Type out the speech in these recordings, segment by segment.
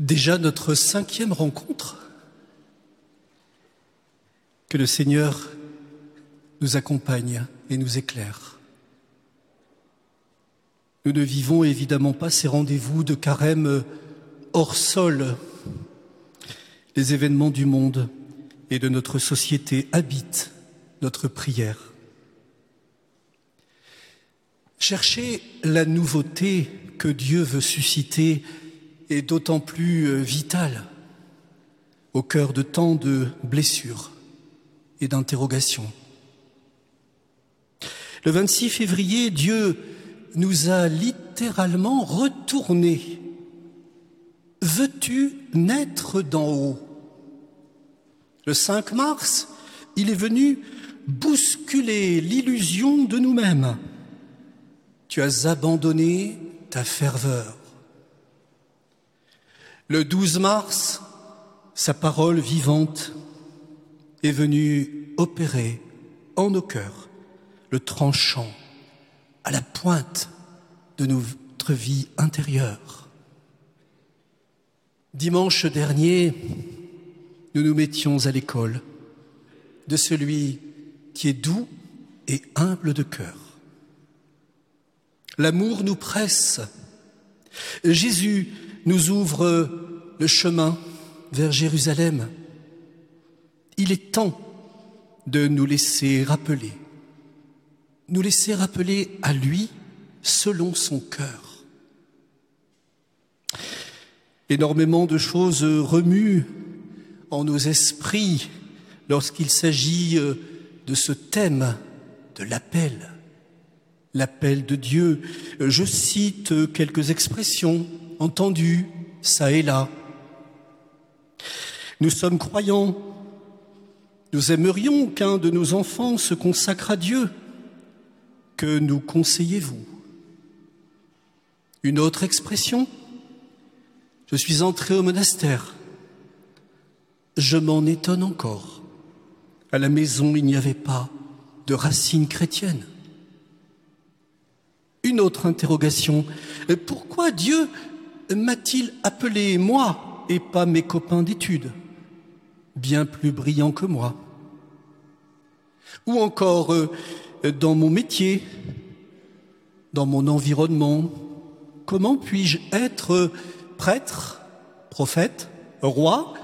Déjà notre cinquième rencontre. Que le Seigneur nous accompagne et nous éclaire. Nous ne vivons évidemment pas ces rendez-vous de carême hors sol. Les événements du monde et de notre société habitent notre prière. Chercher la nouveauté que Dieu veut susciter est d'autant plus euh, vital au cœur de tant de blessures et d'interrogations. Le 26 février, Dieu nous a littéralement retourné. Veux-tu naître d'en haut? Le 5 mars, il est venu bousculer l'illusion de nous-mêmes. Tu as abandonné ta ferveur. Le 12 mars, sa parole vivante est venue opérer en nos cœurs le tranchant à la pointe de notre vie intérieure. Dimanche dernier, nous nous mettions à l'école de celui qui est doux et humble de cœur. L'amour nous presse. Jésus nous ouvre le chemin vers Jérusalem. Il est temps de nous laisser rappeler, nous laisser rappeler à lui selon son cœur. Énormément de choses remuent en nos esprits lorsqu'il s'agit euh, de ce thème de l'appel, l'appel de Dieu. Je cite quelques expressions entendues ça et là. Nous sommes croyants. Nous aimerions qu'un de nos enfants se consacre à Dieu. Que nous conseillez-vous? Une autre expression? Je suis entré au monastère. Je m'en étonne encore. À la maison, il n'y avait pas de racines chrétiennes. Une autre interrogation. Pourquoi Dieu m'a-t-il appelé moi et pas mes copains d'études, bien plus brillants que moi. Ou encore, euh, dans mon métier, dans mon environnement, comment puis-je être prêtre, prophète, roi,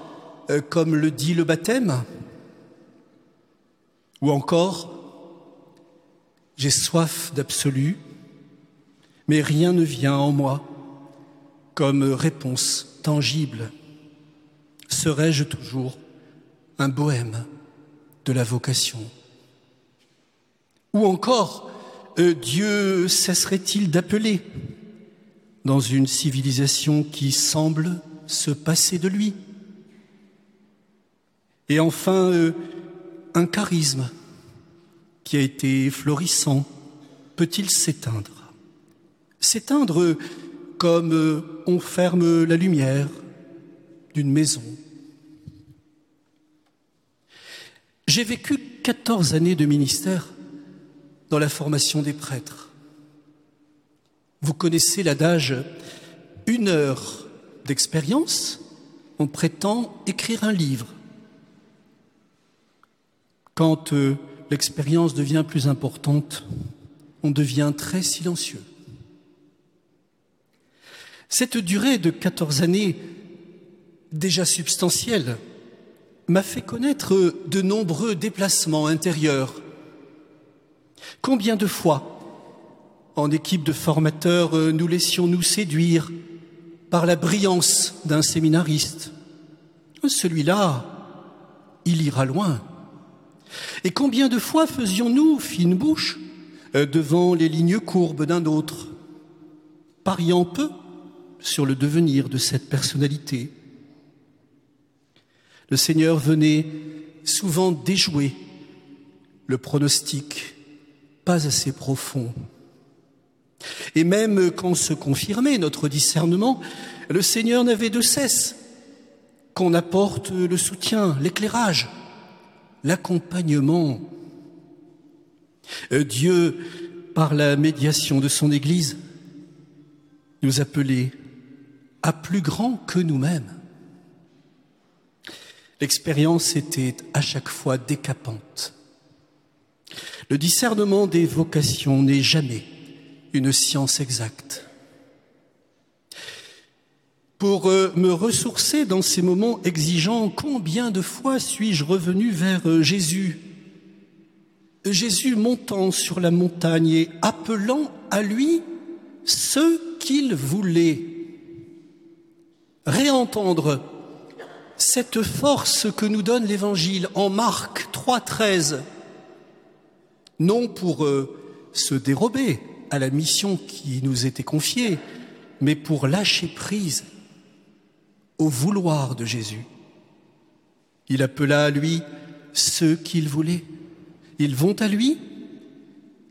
euh, comme le dit le baptême? Ou encore, j'ai soif d'absolu, mais rien ne vient en moi comme réponse tangible. Serais-je toujours un bohème de la vocation? Ou encore, euh, Dieu cesserait-il d'appeler dans une civilisation qui semble se passer de lui? Et enfin, euh, un charisme qui a été florissant peut-il s'éteindre? S'éteindre comme euh, on ferme la lumière d'une maison. J'ai vécu 14 années de ministère dans la formation des prêtres. Vous connaissez l'adage une heure d'expérience, on prétend écrire un livre. Quand euh, l'expérience devient plus importante, on devient très silencieux. Cette durée de 14 années, déjà substantielle, m'a fait connaître de nombreux déplacements intérieurs. Combien de fois, en équipe de formateurs, nous laissions-nous séduire par la brillance d'un séminariste? Celui-là, il ira loin. Et combien de fois faisions-nous fine bouche euh, devant les lignes courbes d'un autre, pariant peu sur le devenir de cette personnalité. Le Seigneur venait souvent déjouer le pronostic pas assez profond. Et même quand se confirmait notre discernement, le Seigneur n'avait de cesse qu'on apporte le soutien, l'éclairage, l'accompagnement. Dieu, par la médiation de son Église, nous appelait plus grand que nous-mêmes. L'expérience était à chaque fois décapante. Le discernement des vocations n'est jamais une science exacte. Pour euh, me ressourcer dans ces moments exigeants, combien de fois suis-je revenu vers euh, Jésus? Jésus montant sur la montagne et appelant à lui ce qu'il voulait. Réentendre cette force que nous donne l'Évangile en Marc 3.13, non pour euh, se dérober à la mission qui nous était confiée, mais pour lâcher prise au vouloir de Jésus. Il appela à lui ceux qu'il voulait. Ils vont à lui,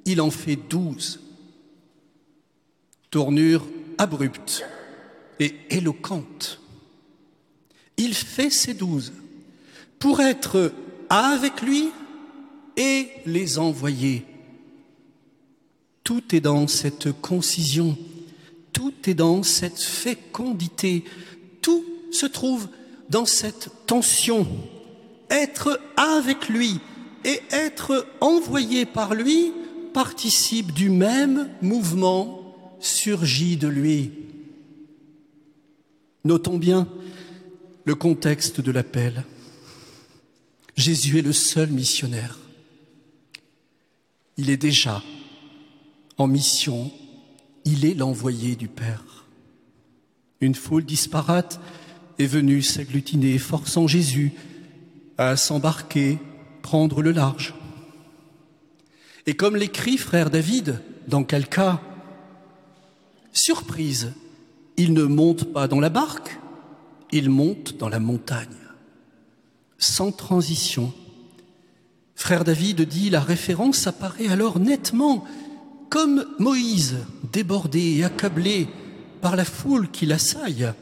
il en fait douze. Tournure abrupte et éloquente. Il fait ces douze pour être avec lui et les envoyer. Tout est dans cette concision, tout est dans cette fécondité, tout se trouve dans cette tension. Être avec lui et être envoyé par lui participe du même mouvement surgi de lui. Notons bien le contexte de l'appel. Jésus est le seul missionnaire. Il est déjà en mission, il est l'envoyé du Père. Une foule disparate est venue s'agglutiner, forçant Jésus à s'embarquer, prendre le large. Et comme l'écrit frère David, dans quel cas Surprise, il ne monte pas dans la barque, il monte dans la montagne, sans transition. Frère David dit, la référence apparaît alors nettement, comme Moïse, débordé et accablé par la foule qui l'assaille.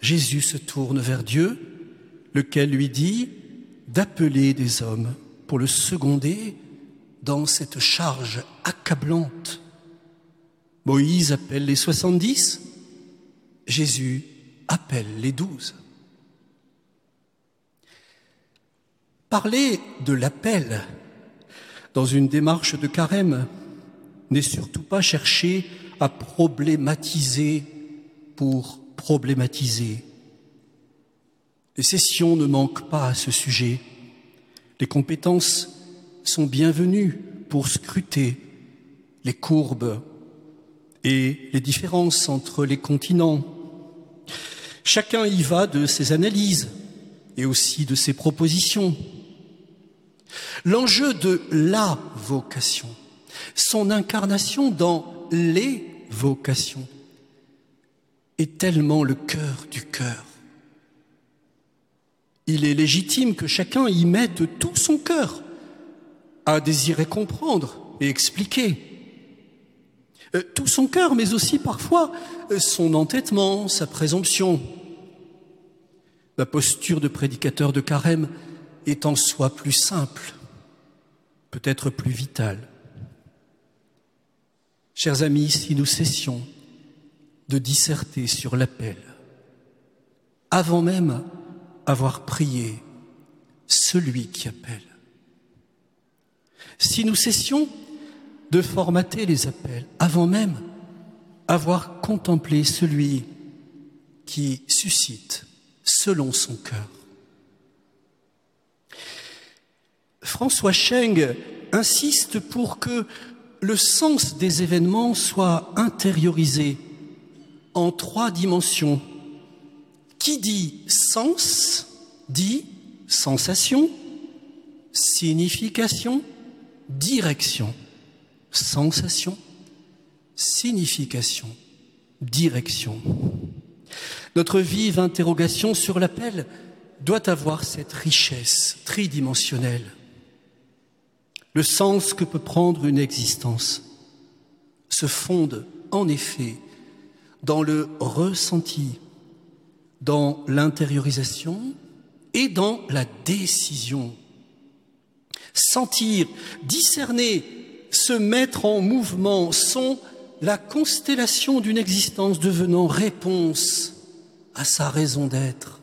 Jésus se tourne vers Dieu, lequel lui dit d'appeler des hommes pour le seconder dans cette charge accablante. Moïse appelle les soixante-dix, Jésus appelle les douze. Parler de l'appel dans une démarche de carême n'est surtout pas chercher à problématiser pour problématiser. Les sessions ne manquent pas à ce sujet. Les compétences sont bienvenues pour scruter les courbes et les différences entre les continents. Chacun y va de ses analyses et aussi de ses propositions. L'enjeu de la vocation, son incarnation dans les vocations, est tellement le cœur du cœur. Il est légitime que chacun y mette tout son cœur à désirer comprendre et expliquer. Euh, tout son cœur, mais aussi parfois euh, son entêtement, sa présomption. La posture de prédicateur de carême est en soi plus simple, peut-être plus vitale. Chers amis, si nous cessions de disserter sur l'appel, avant même avoir prié celui qui appelle. Si nous cessions de formater les appels, avant même avoir contemplé celui qui suscite selon son cœur. François Cheng insiste pour que le sens des événements soit intériorisé en trois dimensions. Qui dit sens dit sensation, signification, direction. Sensation, signification, direction. Notre vive interrogation sur l'appel doit avoir cette richesse tridimensionnelle. Le sens que peut prendre une existence se fonde en effet dans le ressenti, dans l'intériorisation et dans la décision. Sentir, discerner, se mettre en mouvement sont la constellation d'une existence devenant réponse à sa raison d'être.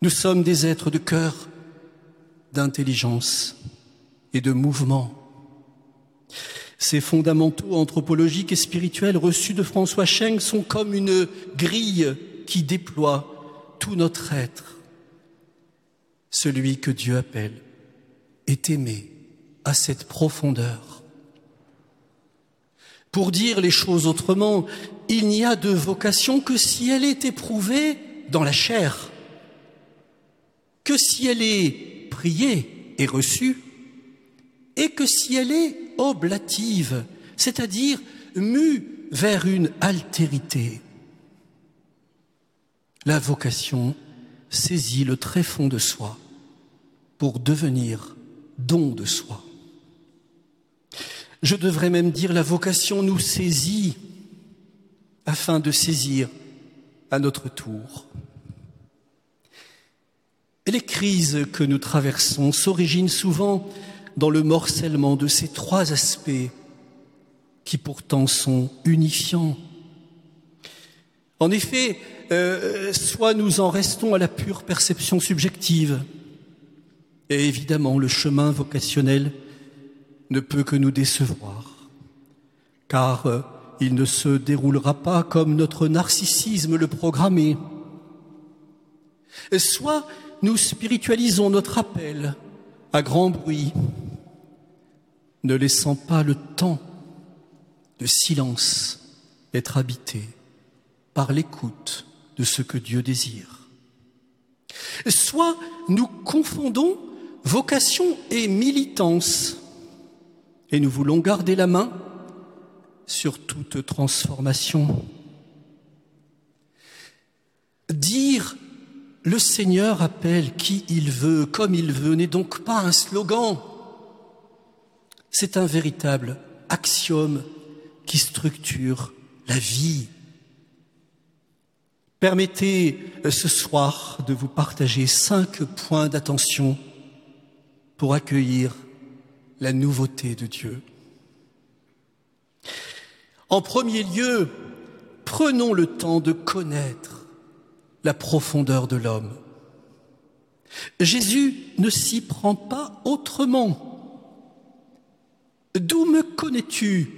Nous sommes des êtres de cœur, d'intelligence et de mouvement. Ces fondamentaux anthropologiques et spirituels reçus de François Cheng sont comme une grille qui déploie tout notre être. Celui que Dieu appelle est aimé à cette profondeur. Pour dire les choses autrement, il n'y a de vocation que si elle est éprouvée dans la chair, que si elle est priée et reçue, et que si elle est oblative, c'est-à-dire mue vers une altérité. La vocation saisit le tréfonds de soi pour devenir don de soi. Je devrais même dire la vocation nous saisit afin de saisir à notre tour. Et les crises que nous traversons s'originent souvent dans le morcellement de ces trois aspects qui pourtant sont unifiants. En effet, euh, soit nous en restons à la pure perception subjective, et évidemment le chemin vocationnel ne peut que nous décevoir, car euh, il ne se déroulera pas comme notre narcissisme le programmait. Soit nous spiritualisons notre appel à grand bruit, ne laissant pas le temps de silence être habité par l'écoute de ce que Dieu désire. Soit nous confondons vocation et militance et nous voulons garder la main sur toute transformation. Dire le Seigneur appelle qui il veut, comme il veut, n'est donc pas un slogan. C'est un véritable axiome qui structure la vie. Permettez euh, ce soir de vous partager cinq points d'attention pour accueillir la nouveauté de Dieu. En premier lieu, prenons le temps de connaître la profondeur de l'homme. Jésus ne s'y prend pas autrement. D'où me connais-tu?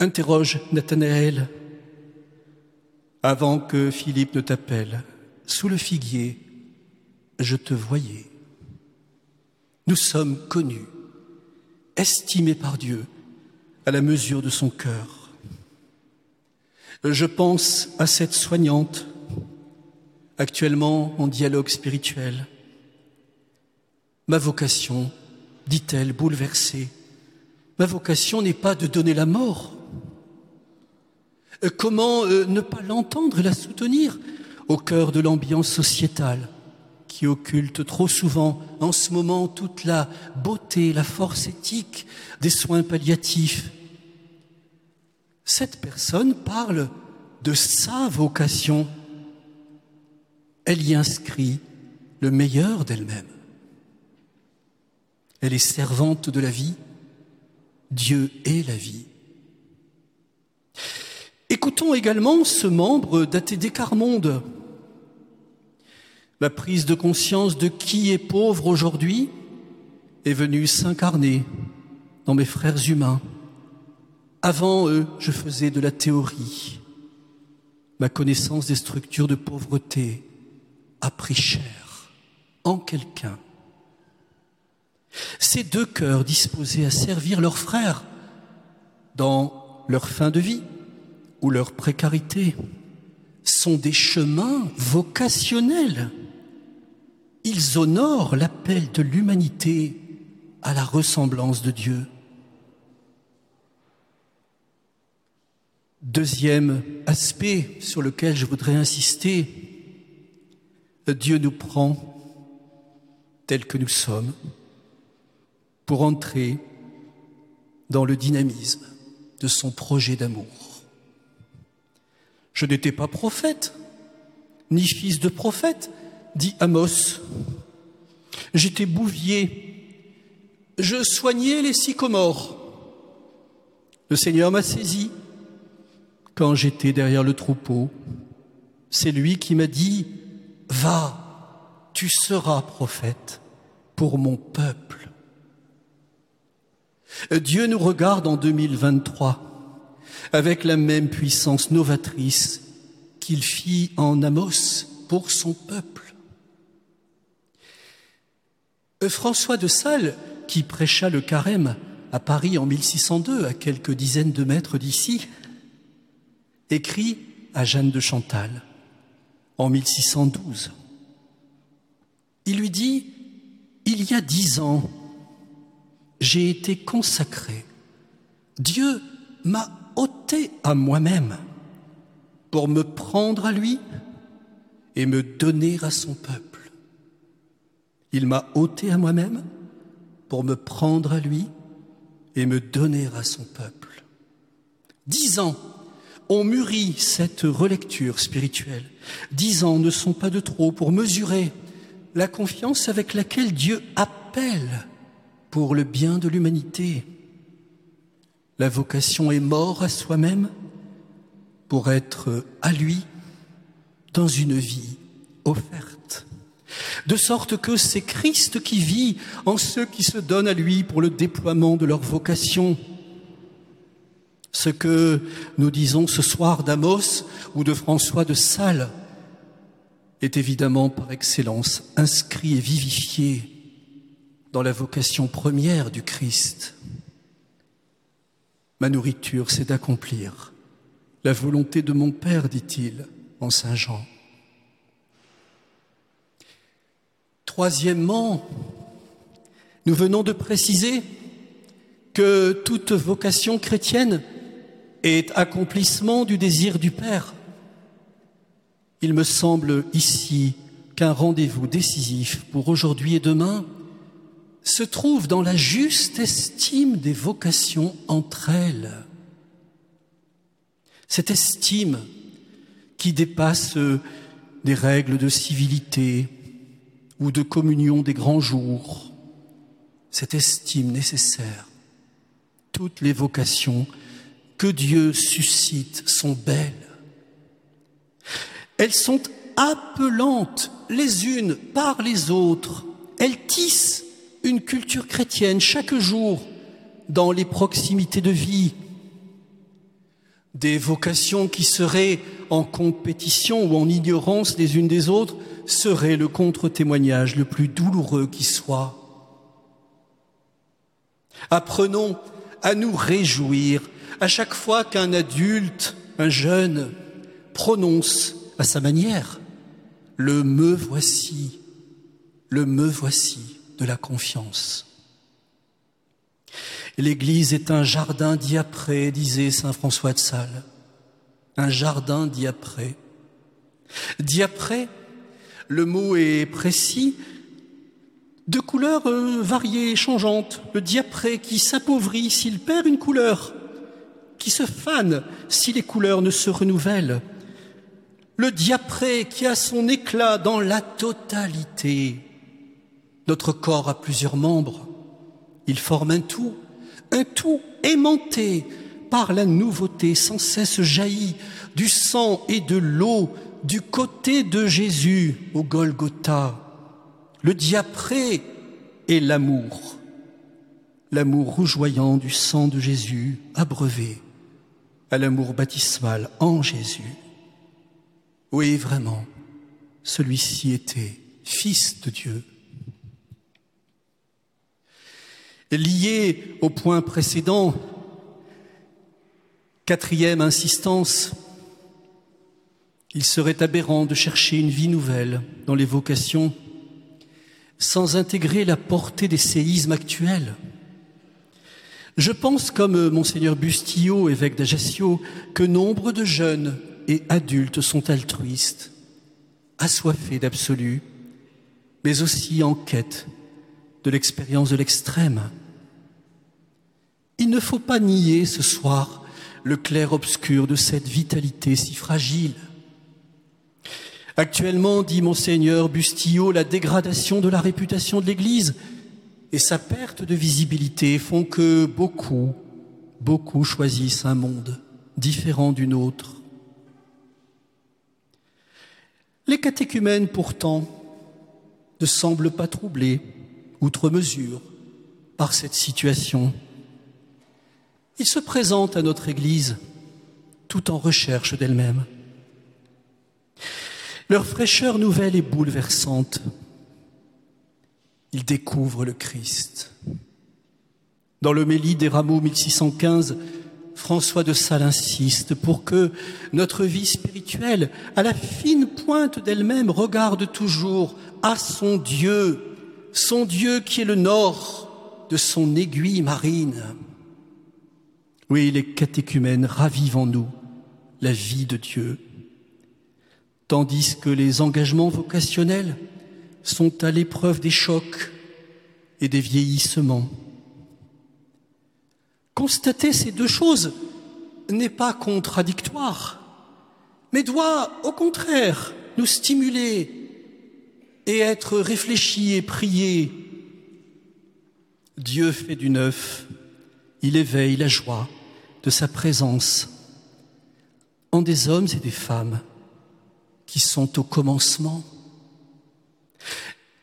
interroge Nathanaël. Avant que Philippe ne t'appelle, sous le figuier, je te voyais. Nous sommes connus, estimés par Dieu à la mesure de son cœur. Je pense à cette soignante actuellement en dialogue spirituel. Ma vocation, dit-elle, bouleversée, ma vocation n'est pas de donner la mort. Comment euh, ne pas l'entendre et la soutenir au cœur de l'ambiance sociétale qui occulte trop souvent en ce moment toute la beauté, la force éthique des soins palliatifs Cette personne parle de sa vocation elle y inscrit le meilleur d'elle-même. Elle est servante de la vie. Dieu est la vie. Écoutons également ce membre d'ATD Carmonde. La prise de conscience de qui est pauvre aujourd'hui est venue s'incarner dans mes frères humains. Avant eux, je faisais de la théorie. Ma connaissance des structures de pauvreté a pris cher en quelqu'un. Ces deux cœurs disposés à servir leurs frères dans leur fin de vie ou leur précarité sont des chemins vocationnels. Ils honorent l'appel de l'humanité à la ressemblance de Dieu. Deuxième aspect sur lequel je voudrais insister, Dieu nous prend tels que nous sommes pour entrer dans le dynamisme de son projet d'amour. Je n'étais pas prophète, ni fils de prophète, dit Amos. J'étais bouvier, je soignais les sycomores. Le Seigneur m'a saisi quand j'étais derrière le troupeau C'est lui qui m'a dit, va, tu seras prophète pour mon peuple. Dieu nous regarde en 2023 avec la même puissance novatrice qu'il fit en Amos pour son peuple. François de Sales, qui prêcha le carême à Paris en 1602, à quelques dizaines de mètres d'ici, écrit à Jeanne de Chantal en 1612. Il lui dit, il y a dix ans, j'ai été consacré. Dieu m'a ôté à moi-même pour me prendre à lui et me donner à son peuple. Il m'a ôté à moi-même pour me prendre à lui et me donner à son peuple. Dix ans ont mûri cette relecture spirituelle. Dix ans ne sont pas de trop pour mesurer la confiance avec laquelle Dieu appelle pour le bien de l'humanité. La vocation est mort à soi-même pour être à lui dans une vie offerte. De sorte que c'est Christ qui vit en ceux qui se donnent à lui pour le déploiement de leur vocation. Ce que nous disons ce soir d'Amos ou de François de Sales est évidemment par excellence inscrit et vivifié dans la vocation première du Christ. Ma nourriture, c'est d'accomplir la volonté de mon Père, dit-il en Saint Jean. Troisièmement, nous venons de préciser que toute vocation chrétienne est accomplissement du désir du Père. Il me semble ici qu'un rendez-vous décisif pour aujourd'hui et demain se trouve dans la juste estime des vocations entre elles. Cette estime qui dépasse des règles de civilité ou de communion des grands jours, cette estime nécessaire. Toutes les vocations que Dieu suscite sont belles. Elles sont appelantes les unes par les autres. Elles tissent une culture chrétienne chaque jour dans les proximités de vie. Des vocations qui seraient en compétition ou en ignorance les unes des autres seraient le contre-témoignage le plus douloureux qui soit. Apprenons à nous réjouir à chaque fois qu'un adulte, un jeune, prononce à sa manière le me voici, le me voici de la confiance. L'Église est un jardin diapré, disait Saint François de Sales. Un jardin diapré. Diapré, le mot est précis, de couleurs euh, variées, changeantes. Le diapré qui s'appauvrit s'il perd une couleur, qui se fane si les couleurs ne se renouvellent. Le diapré qui a son éclat dans la totalité. Notre corps a plusieurs membres. Il forme un tout, un tout aimanté par la nouveauté sans cesse jaillie du sang et de l'eau du côté de Jésus au Golgotha. Le diapré est l'amour, l'amour rougeoyant du sang de Jésus, abreuvé à l'amour baptismal en Jésus. Oui, vraiment, celui-ci était fils de Dieu. Lié au point précédent, quatrième insistance, il serait aberrant de chercher une vie nouvelle dans les vocations sans intégrer la portée des séismes actuels. Je pense, comme monseigneur Bustillo, évêque d'Ajaccio, que nombre de jeunes et adultes sont altruistes, assoiffés d'absolu, mais aussi en quête de l'expérience de l'extrême. Il ne faut pas nier ce soir le clair-obscur de cette vitalité si fragile. Actuellement, dit monseigneur Bustillo, la dégradation de la réputation de l'Église et sa perte de visibilité font que beaucoup, beaucoup choisissent un monde différent d'une autre. Les catéchumènes, pourtant, ne semblent pas troublés, outre mesure, par cette situation. Ils se présentent à notre Église tout en recherche d'elle-même. Leur fraîcheur nouvelle est bouleversante. Ils découvrent le Christ. Dans l'homélie des Rameaux 1615, François de Sales insiste pour que notre vie spirituelle, à la fine pointe d'elle-même, regarde toujours à son Dieu, son Dieu qui est le nord de son aiguille marine. Oui, les catéchumènes ravivent en nous la vie de Dieu, tandis que les engagements vocationnels sont à l'épreuve des chocs et des vieillissements. Constater ces deux choses n'est pas contradictoire, mais doit au contraire nous stimuler et être réfléchi et prié. Dieu fait du neuf, il éveille la joie de sa présence en des hommes et des femmes qui sont au commencement.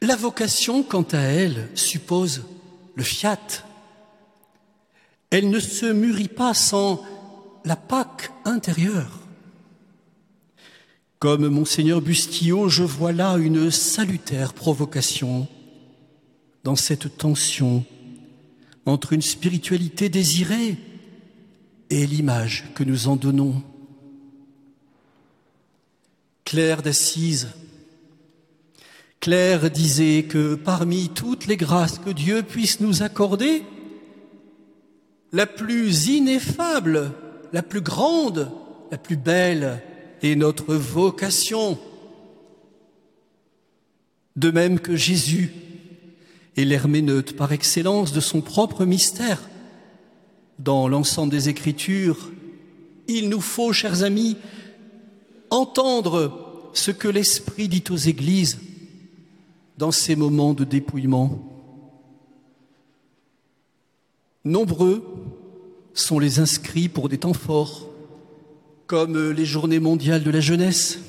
La vocation, quant à elle, suppose le fiat. Elle ne se mûrit pas sans la Pâque intérieure. Comme monseigneur Bustillot, je vois là une salutaire provocation dans cette tension entre une spiritualité désirée et l'image que nous en donnons. Claire d'Assise, Claire disait que parmi toutes les grâces que Dieu puisse nous accorder, la plus ineffable, la plus grande, la plus belle est notre vocation. De même que Jésus est l'herméneute par excellence de son propre mystère, dans l'ensemble des Écritures, il nous faut, chers amis, entendre ce que l'Esprit dit aux Églises dans ces moments de dépouillement. Nombreux sont les inscrits pour des temps forts, comme les journées mondiales de la jeunesse.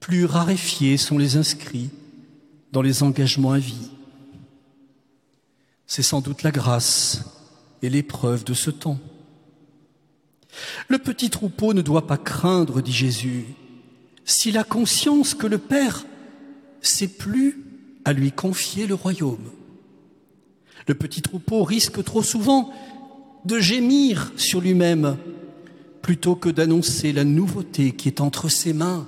Plus raréfiés sont les inscrits dans les engagements à vie. C'est sans doute la grâce et l'épreuve de ce temps. Le petit troupeau ne doit pas craindre, dit Jésus, s'il a conscience que le Père sait plus à lui confier le royaume. Le petit troupeau risque trop souvent de gémir sur lui-même plutôt que d'annoncer la nouveauté qui est entre ses mains.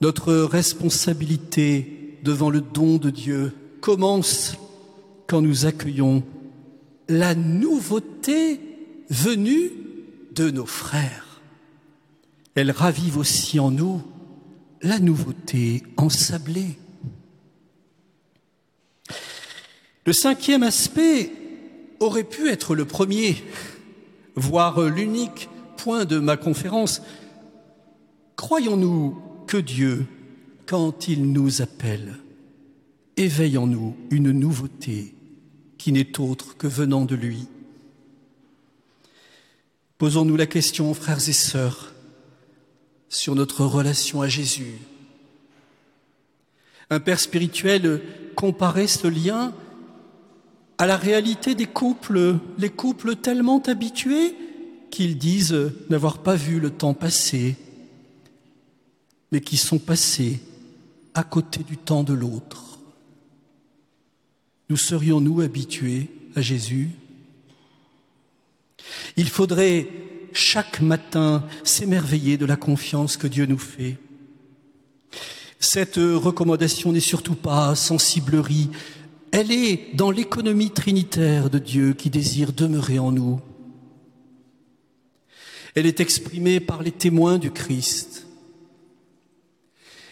Notre responsabilité devant le don de Dieu commence quand nous accueillons la nouveauté venue de nos frères. Elle ravive aussi en nous la nouveauté ensablée. Le cinquième aspect aurait pu être le premier, voire l'unique point de ma conférence. Croyons-nous que Dieu, quand il nous appelle, éveille en nous une nouveauté qui n'est autre que venant de lui? Posons-nous la question, frères et sœurs, sur notre relation à Jésus. Un père spirituel comparait ce lien à la réalité des couples, les couples tellement habitués qu'ils disent n'avoir pas vu le temps passer, mais qui sont passés à côté du temps de l'autre. Nous serions-nous habitués à Jésus? Il faudrait chaque matin s'émerveiller de la confiance que Dieu nous fait. Cette recommandation n'est surtout pas sensiblerie, elle est dans l'économie trinitaire de Dieu qui désire demeurer en nous. Elle est exprimée par les témoins du Christ.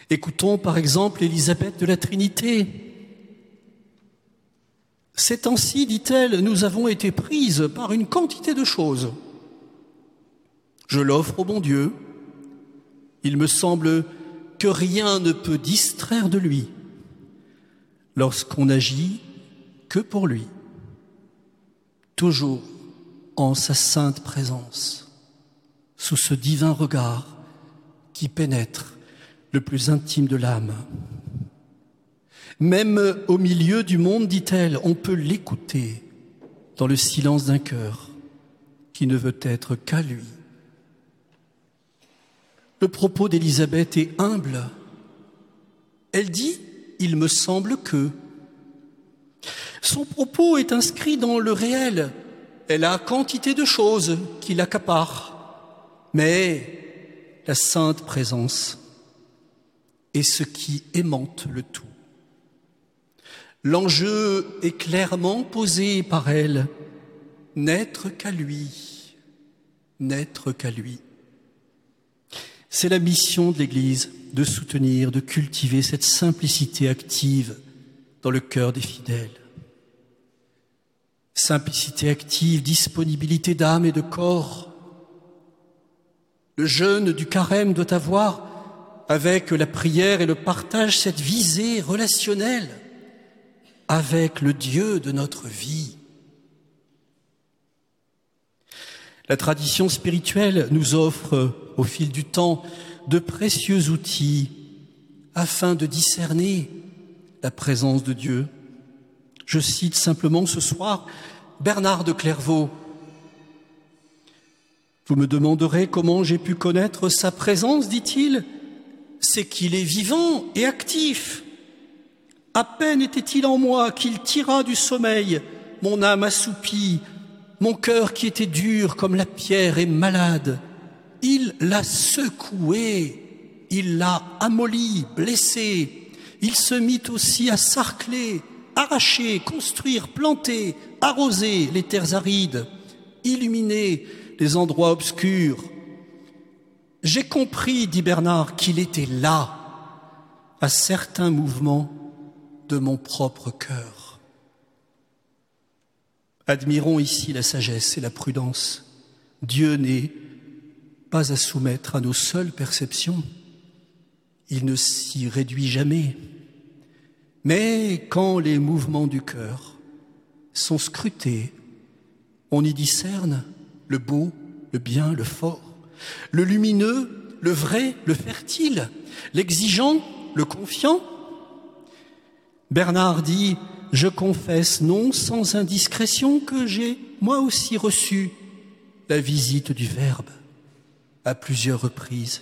Écoutons par exemple Élisabeth de la Trinité. Ces temps-ci, dit-elle, nous avons été prises par une quantité de choses. Je l'offre au bon Dieu. Il me semble que rien ne peut distraire de lui lorsqu'on agit que pour lui, toujours en sa sainte présence, sous ce divin regard qui pénètre le plus intime de l'âme. Même au milieu du monde, dit-elle, on peut l'écouter dans le silence d'un cœur qui ne veut être qu'à lui. Le propos d'Élisabeth est humble. Elle dit, il me semble que. Son propos est inscrit dans le réel. Elle a quantité de choses qui l'accaparent. Mais la sainte présence est ce qui aimante le tout. L'enjeu est clairement posé par elle. N'être qu'à lui. N'être qu'à lui. C'est la mission de l'Église de soutenir, de cultiver cette simplicité active dans le cœur des fidèles. Simplicité active, disponibilité d'âme et de corps. Le jeûne du carême doit avoir, avec la prière et le partage, cette visée relationnelle avec le Dieu de notre vie. La tradition spirituelle nous offre au fil du temps de précieux outils afin de discerner la présence de Dieu. Je cite simplement ce soir Bernard de Clairvaux. Vous me demanderez comment j'ai pu connaître sa présence, dit-il. C'est qu'il est vivant et actif. À peine était-il en moi qu'il tira du sommeil mon âme assoupie, mon cœur qui était dur comme la pierre est malade. Il l'a secoué, il l'a amolli, blessé. Il se mit aussi à sarcler, arracher, construire, planter, arroser les terres arides, illuminer les endroits obscurs. J'ai compris, dit Bernard, qu'il était là, à certains mouvements de mon propre cœur. Admirons ici la sagesse et la prudence. Dieu n'est pas à soumettre à nos seules perceptions. Il ne s'y réduit jamais. Mais quand les mouvements du cœur sont scrutés, on y discerne le beau, le bien, le fort, le lumineux, le vrai, le fertile, l'exigeant, le confiant. Bernard dit, je confesse non sans indiscrétion que j'ai moi aussi reçu la visite du Verbe à plusieurs reprises.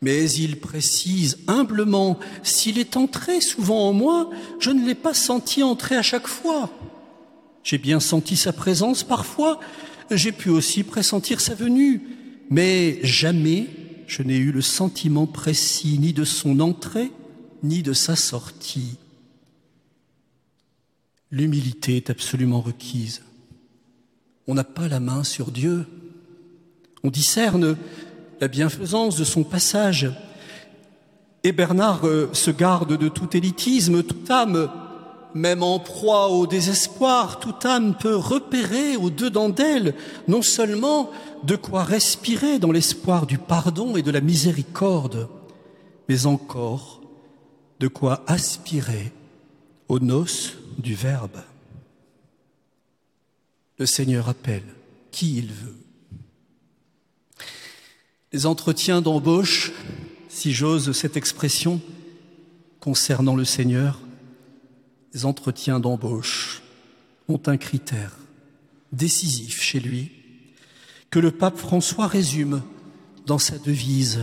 Mais il précise humblement, s'il est entré souvent en moi, je ne l'ai pas senti entrer à chaque fois. J'ai bien senti sa présence parfois, j'ai pu aussi pressentir sa venue, mais jamais je n'ai eu le sentiment précis ni de son entrée, ni de sa sortie. L'humilité est absolument requise. On n'a pas la main sur Dieu, on discerne la bienfaisance de son passage. Et Bernard euh, se garde de tout élitisme, toute âme, même en proie au désespoir, toute âme peut repérer au-dedans d'elle non seulement de quoi respirer dans l'espoir du pardon et de la miséricorde, mais encore de quoi aspirer aux noces du Verbe. Le Seigneur appelle qui il veut. Les entretiens d'embauche, si j'ose cette expression, concernant le Seigneur, les entretiens d'embauche ont un critère décisif chez lui que le pape François résume dans sa devise.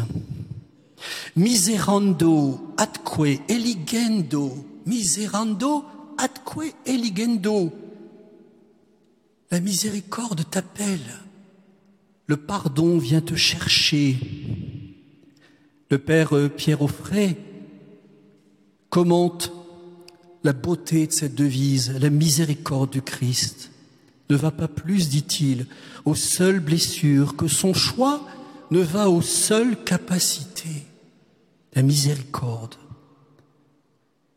Miserando atque eligendo, miserando atque eligendo. La miséricorde t'appelle le pardon vient te chercher. Le Père Pierre Offray commente la beauté de cette devise, la miséricorde du Christ. Ne va pas plus, dit-il, aux seules blessures que son choix ne va aux seules capacités. La miséricorde.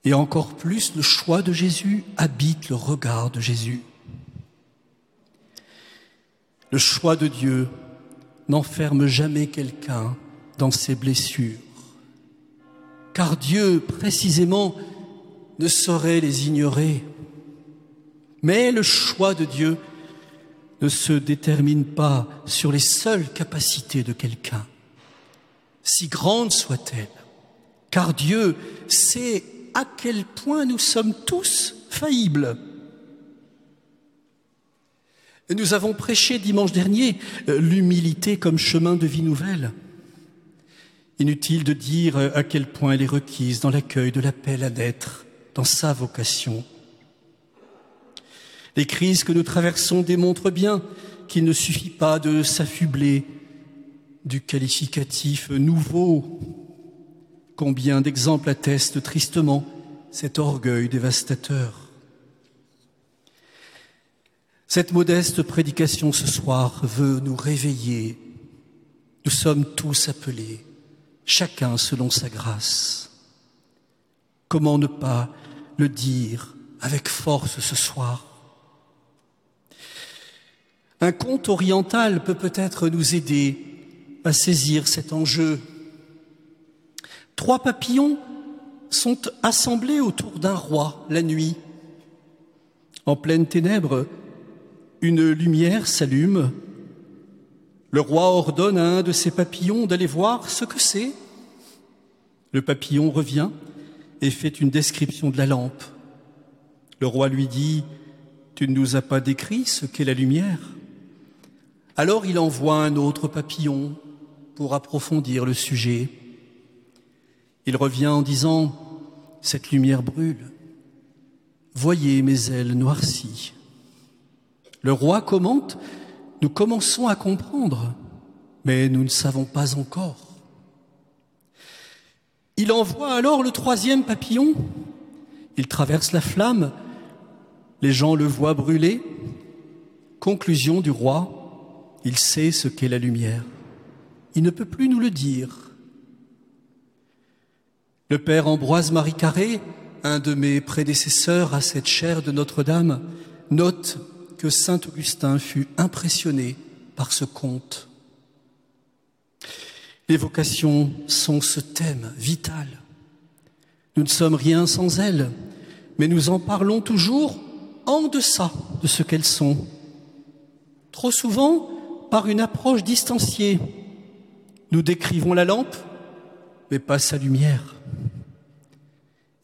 Et encore plus, le choix de Jésus habite le regard de Jésus. Le choix de Dieu n'enferme jamais quelqu'un dans ses blessures, car Dieu, précisément, ne saurait les ignorer. Mais le choix de Dieu ne se détermine pas sur les seules capacités de quelqu'un, si grande soit-elle, car Dieu sait à quel point nous sommes tous faillibles. Nous avons prêché dimanche dernier euh, l'humilité comme chemin de vie nouvelle. Inutile de dire euh, à quel point elle est requise dans l'accueil de l'appel à naître, dans sa vocation. Les crises que nous traversons démontrent bien qu'il ne suffit pas de s'affubler du qualificatif nouveau. Combien d'exemples attestent tristement cet orgueil dévastateur. Cette modeste prédication ce soir veut nous réveiller. Nous sommes tous appelés, chacun selon sa grâce. Comment ne pas le dire avec force ce soir? Un conte oriental peut peut-être nous aider à saisir cet enjeu. Trois papillons sont assemblés autour d'un roi la nuit. En pleine ténèbres, une lumière s'allume. Le roi ordonne à un de ses papillons d'aller voir ce que c'est. Le papillon revient et fait une description de la lampe. Le roi lui dit, Tu ne nous as pas décrit ce qu'est la lumière. Alors il envoie un autre papillon pour approfondir le sujet. Il revient en disant, Cette lumière brûle. Voyez mes ailes noircies. Le roi commente, Nous commençons à comprendre, mais nous ne savons pas encore. Il envoie alors le troisième papillon. Il traverse la flamme. Les gens le voient brûler. Conclusion du roi, il sait ce qu'est la lumière il ne peut plus nous le dire. Le père Ambroise-Marie Carré, un de mes prédécesseurs à cette chaire de Notre-Dame, note que saint Augustin fut impressionné par ce conte. Les vocations sont ce thème vital. Nous ne sommes rien sans elles, mais nous en parlons toujours en deçà de ce qu'elles sont. Trop souvent par une approche distanciée, nous décrivons la lampe, mais pas sa lumière.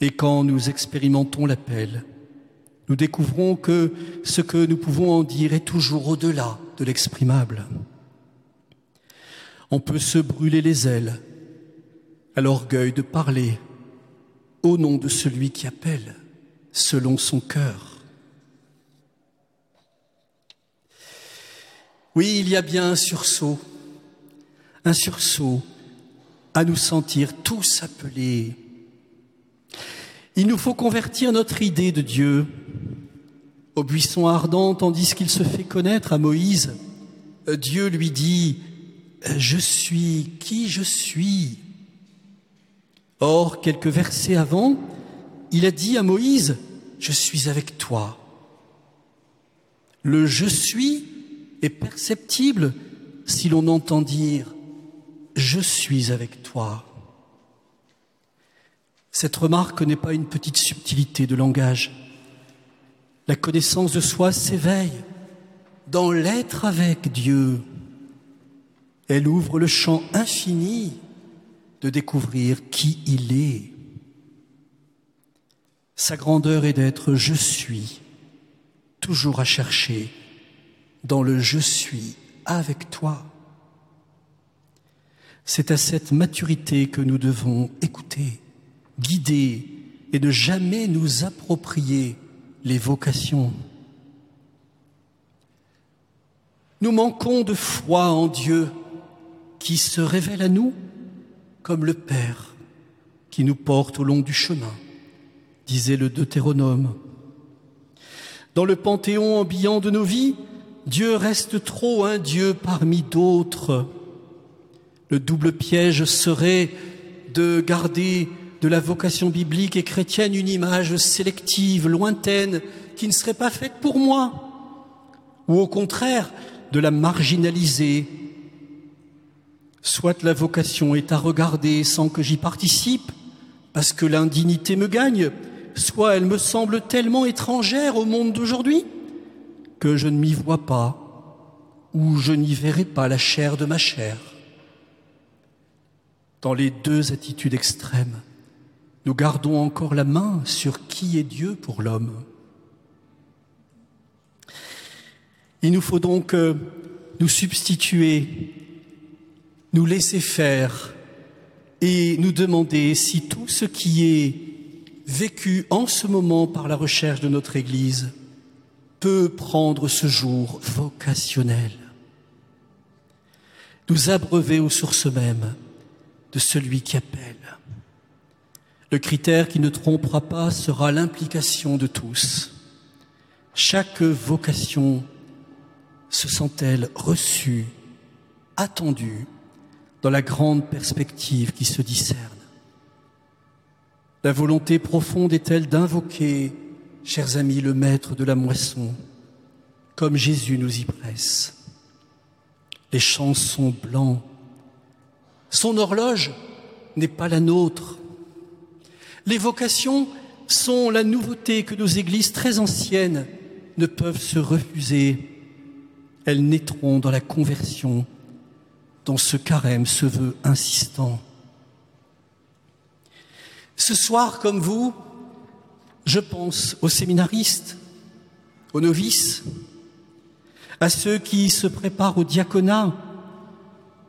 Et quand nous expérimentons l'appel, nous découvrons que ce que nous pouvons en dire est toujours au-delà de l'exprimable. On peut se brûler les ailes à l'orgueil de parler au nom de celui qui appelle selon son cœur. Oui, il y a bien un sursaut un sursaut à nous sentir tous appelés. Il nous faut convertir notre idée de Dieu au buisson ardent tandis qu'il se fait connaître à Moïse. Dieu lui dit, je suis qui je suis. Or, quelques versets avant, il a dit à Moïse, je suis avec toi. Le je suis est perceptible si l'on entend dire je suis avec toi. Cette remarque n'est pas une petite subtilité de langage. La connaissance de soi s'éveille dans l'être avec Dieu. Elle ouvre le champ infini de découvrir qui il est. Sa grandeur est d'être je suis, toujours à chercher dans le je suis avec toi. C'est à cette maturité que nous devons écouter, guider et ne jamais nous approprier les vocations. Nous manquons de foi en Dieu qui se révèle à nous comme le Père qui nous porte au long du chemin, disait le Deutéronome. Dans le panthéon ambiant de nos vies, Dieu reste trop un Dieu parmi d'autres le double piège serait de garder de la vocation biblique et chrétienne une image sélective, lointaine, qui ne serait pas faite pour moi, ou au contraire de la marginaliser. Soit la vocation est à regarder sans que j'y participe, parce que l'indignité me gagne, soit elle me semble tellement étrangère au monde d'aujourd'hui que je ne m'y vois pas, ou je n'y verrai pas la chair de ma chair. dans les deux attitudes extrêmes, nous gardons encore la main sur qui est Dieu pour l'homme. Il nous faut donc euh, nous substituer, nous laisser faire et nous demander si tout ce qui est vécu en ce moment par la recherche de notre Église peut prendre ce jour vocationnel, nous abreuver aux sources mêmes de celui qui appelle. Le critère qui ne trompera pas sera l'implication de tous. Chaque vocation se sent-elle reçue, attendue, dans la grande perspective qui se discerne? La volonté profonde est-elle d'invoquer, chers amis, le maître de la moisson, comme Jésus nous y presse? Les champs sont blancs. Son horloge n'est pas la nôtre. Les vocations sont la nouveauté que nos églises très anciennes ne peuvent se refuser elles naîtront dans la conversion, dont ce carême se veut insistant. Ce soir, comme vous, je pense aux séminaristes, aux novices, à ceux qui se préparent au diaconat,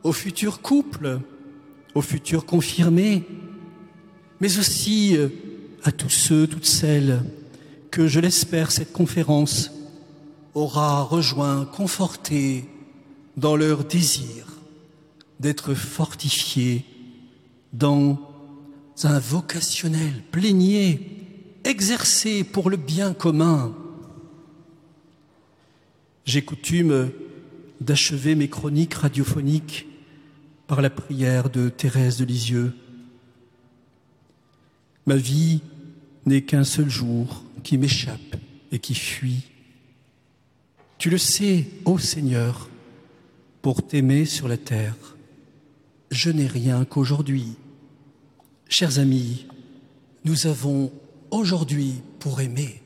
aux futurs couples, aux futurs confirmés, mais aussi euh, à tous ceux, toutes celles que, je l'espère, cette conférence aura rejoint, conforté dans leur désir d'être fortifiés dans un vocationnel plénier, exercé pour le bien commun. J'ai coutume d'achever mes chroniques radiophoniques par la prière de Thérèse de Lisieux. Ma vie n'est qu'un seul jour qui m'échappe et qui fuit. Tu le sais, ô Seigneur, pour t'aimer sur la terre, je n'ai rien qu'aujourd'hui. Chers amis, nous avons aujourd'hui pour aimer.